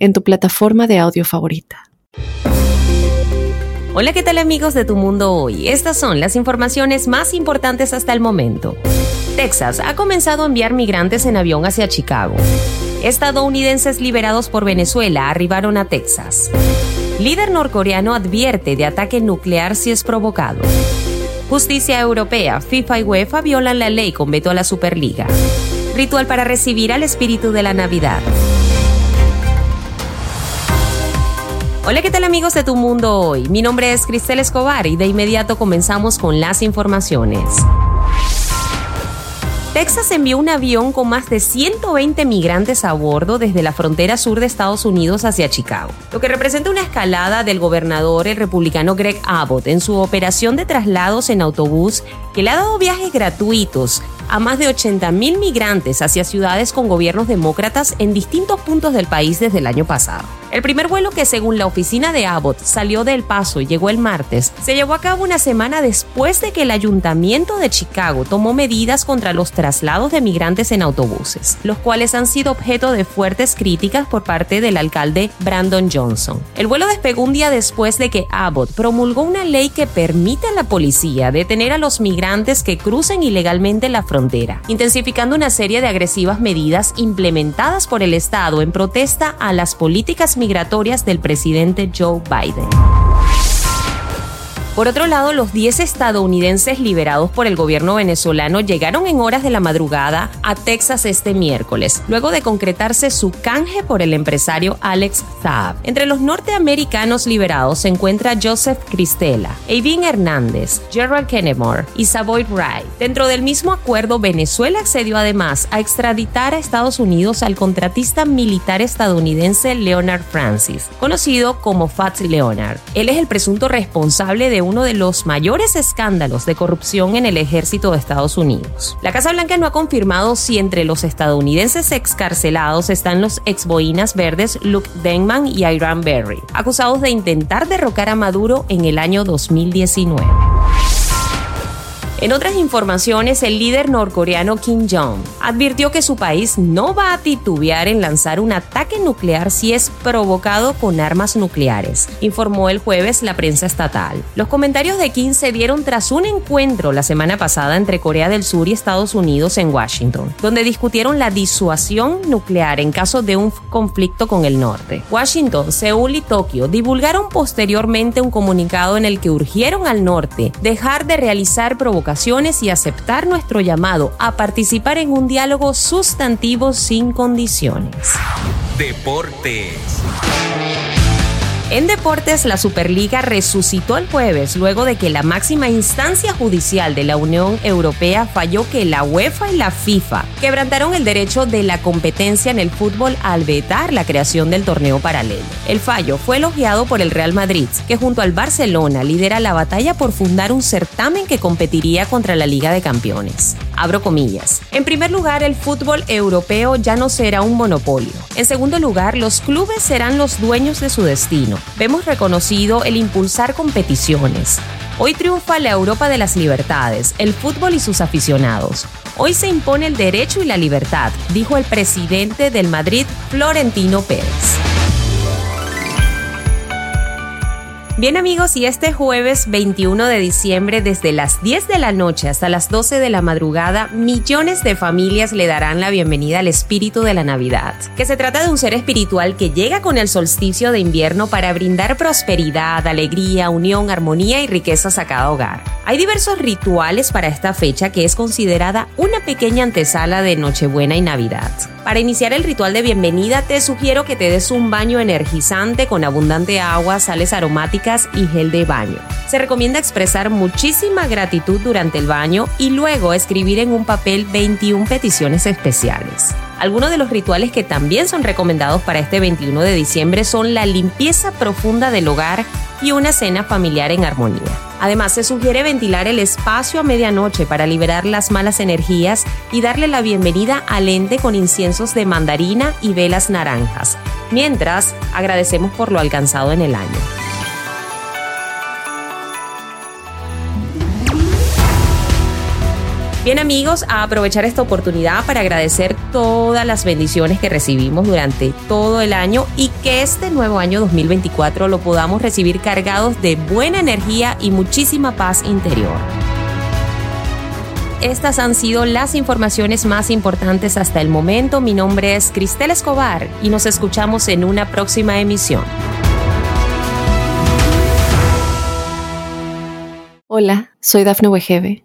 en tu plataforma de audio favorita. Hola, ¿qué tal amigos de Tu Mundo Hoy? Estas son las informaciones más importantes hasta el momento. Texas ha comenzado a enviar migrantes en avión hacia Chicago. Estadounidenses liberados por Venezuela arribaron a Texas. Líder norcoreano advierte de ataque nuclear si es provocado. Justicia Europea, FIFA y UEFA violan la ley con veto a la Superliga. Ritual para recibir al espíritu de la Navidad. Hola, ¿qué tal amigos de Tu Mundo Hoy? Mi nombre es Cristel Escobar y de inmediato comenzamos con las informaciones. Texas envió un avión con más de 120 migrantes a bordo desde la frontera sur de Estados Unidos hacia Chicago, lo que representa una escalada del gobernador el republicano Greg Abbott en su operación de traslados en autobús que le ha dado viajes gratuitos a más de 80.000 migrantes hacia ciudades con gobiernos demócratas en distintos puntos del país desde el año pasado. El primer vuelo que según la oficina de Abbott salió de El Paso y llegó el martes, se llevó a cabo una semana después de que el ayuntamiento de Chicago tomó medidas contra los traslados de migrantes en autobuses, los cuales han sido objeto de fuertes críticas por parte del alcalde Brandon Johnson. El vuelo despegó un día después de que Abbott promulgó una ley que permite a la policía detener a los migrantes que crucen ilegalmente la frontera, intensificando una serie de agresivas medidas implementadas por el Estado en protesta a las políticas migratorias del presidente Joe Biden. Por otro lado, los 10 estadounidenses liberados por el gobierno venezolano llegaron en horas de la madrugada a Texas este miércoles, luego de concretarse su canje por el empresario Alex Saab. Entre los norteamericanos liberados se encuentra Joseph Cristela, Avin Hernández, Gerald Kennemore y Savoy Wright. Dentro del mismo acuerdo, Venezuela accedió además a extraditar a Estados Unidos al contratista militar estadounidense Leonard Francis, conocido como Fats Leonard. Él es el presunto responsable de uno de los mayores escándalos de corrupción en el ejército de Estados Unidos. La Casa Blanca no ha confirmado si entre los estadounidenses excarcelados están los ex boinas verdes Luke Denman y Iran Berry, acusados de intentar derrocar a Maduro en el año 2019. En otras informaciones, el líder norcoreano Kim Jong advirtió que su país no va a titubear en lanzar un ataque nuclear si es provocado con armas nucleares, informó el jueves la prensa estatal. Los comentarios de Kim se dieron tras un encuentro la semana pasada entre Corea del Sur y Estados Unidos en Washington, donde discutieron la disuasión nuclear en caso de un conflicto con el norte. Washington, Seúl y Tokio divulgaron posteriormente un comunicado en el que urgieron al norte dejar de realizar provocaciones y aceptar nuestro llamado a participar en un diálogo sustantivo sin condiciones. Deportes. En deportes, la Superliga resucitó el jueves luego de que la máxima instancia judicial de la Unión Europea falló que la UEFA y la FIFA quebrantaron el derecho de la competencia en el fútbol al vetar la creación del torneo paralelo. El fallo fue elogiado por el Real Madrid, que junto al Barcelona lidera la batalla por fundar un certamen que competiría contra la Liga de Campeones. Abro comillas. En primer lugar, el fútbol europeo ya no será un monopolio. En segundo lugar, los clubes serán los dueños de su destino vemos reconocido el impulsar competiciones. Hoy triunfa la Europa de las libertades, el fútbol y sus aficionados. Hoy se impone el derecho y la libertad, dijo el presidente del Madrid, Florentino Pérez. Bien amigos, y este jueves 21 de diciembre desde las 10 de la noche hasta las 12 de la madrugada, millones de familias le darán la bienvenida al espíritu de la Navidad, que se trata de un ser espiritual que llega con el solsticio de invierno para brindar prosperidad, alegría, unión, armonía y riquezas a cada hogar. Hay diversos rituales para esta fecha que es considerada una pequeña antesala de Nochebuena y Navidad. Para iniciar el ritual de bienvenida te sugiero que te des un baño energizante con abundante agua, sales aromáticas y gel de baño. Se recomienda expresar muchísima gratitud durante el baño y luego escribir en un papel 21 peticiones especiales. Algunos de los rituales que también son recomendados para este 21 de diciembre son la limpieza profunda del hogar y una cena familiar en armonía. Además, se sugiere ventilar el espacio a medianoche para liberar las malas energías y darle la bienvenida al ente con inciensos de mandarina y velas naranjas, mientras agradecemos por lo alcanzado en el año. Bien amigos, a aprovechar esta oportunidad para agradecer todas las bendiciones que recibimos durante todo el año y que este nuevo año 2024 lo podamos recibir cargados de buena energía y muchísima paz interior. Estas han sido las informaciones más importantes hasta el momento. Mi nombre es Cristel Escobar y nos escuchamos en una próxima emisión. Hola, soy Dafne Wegebe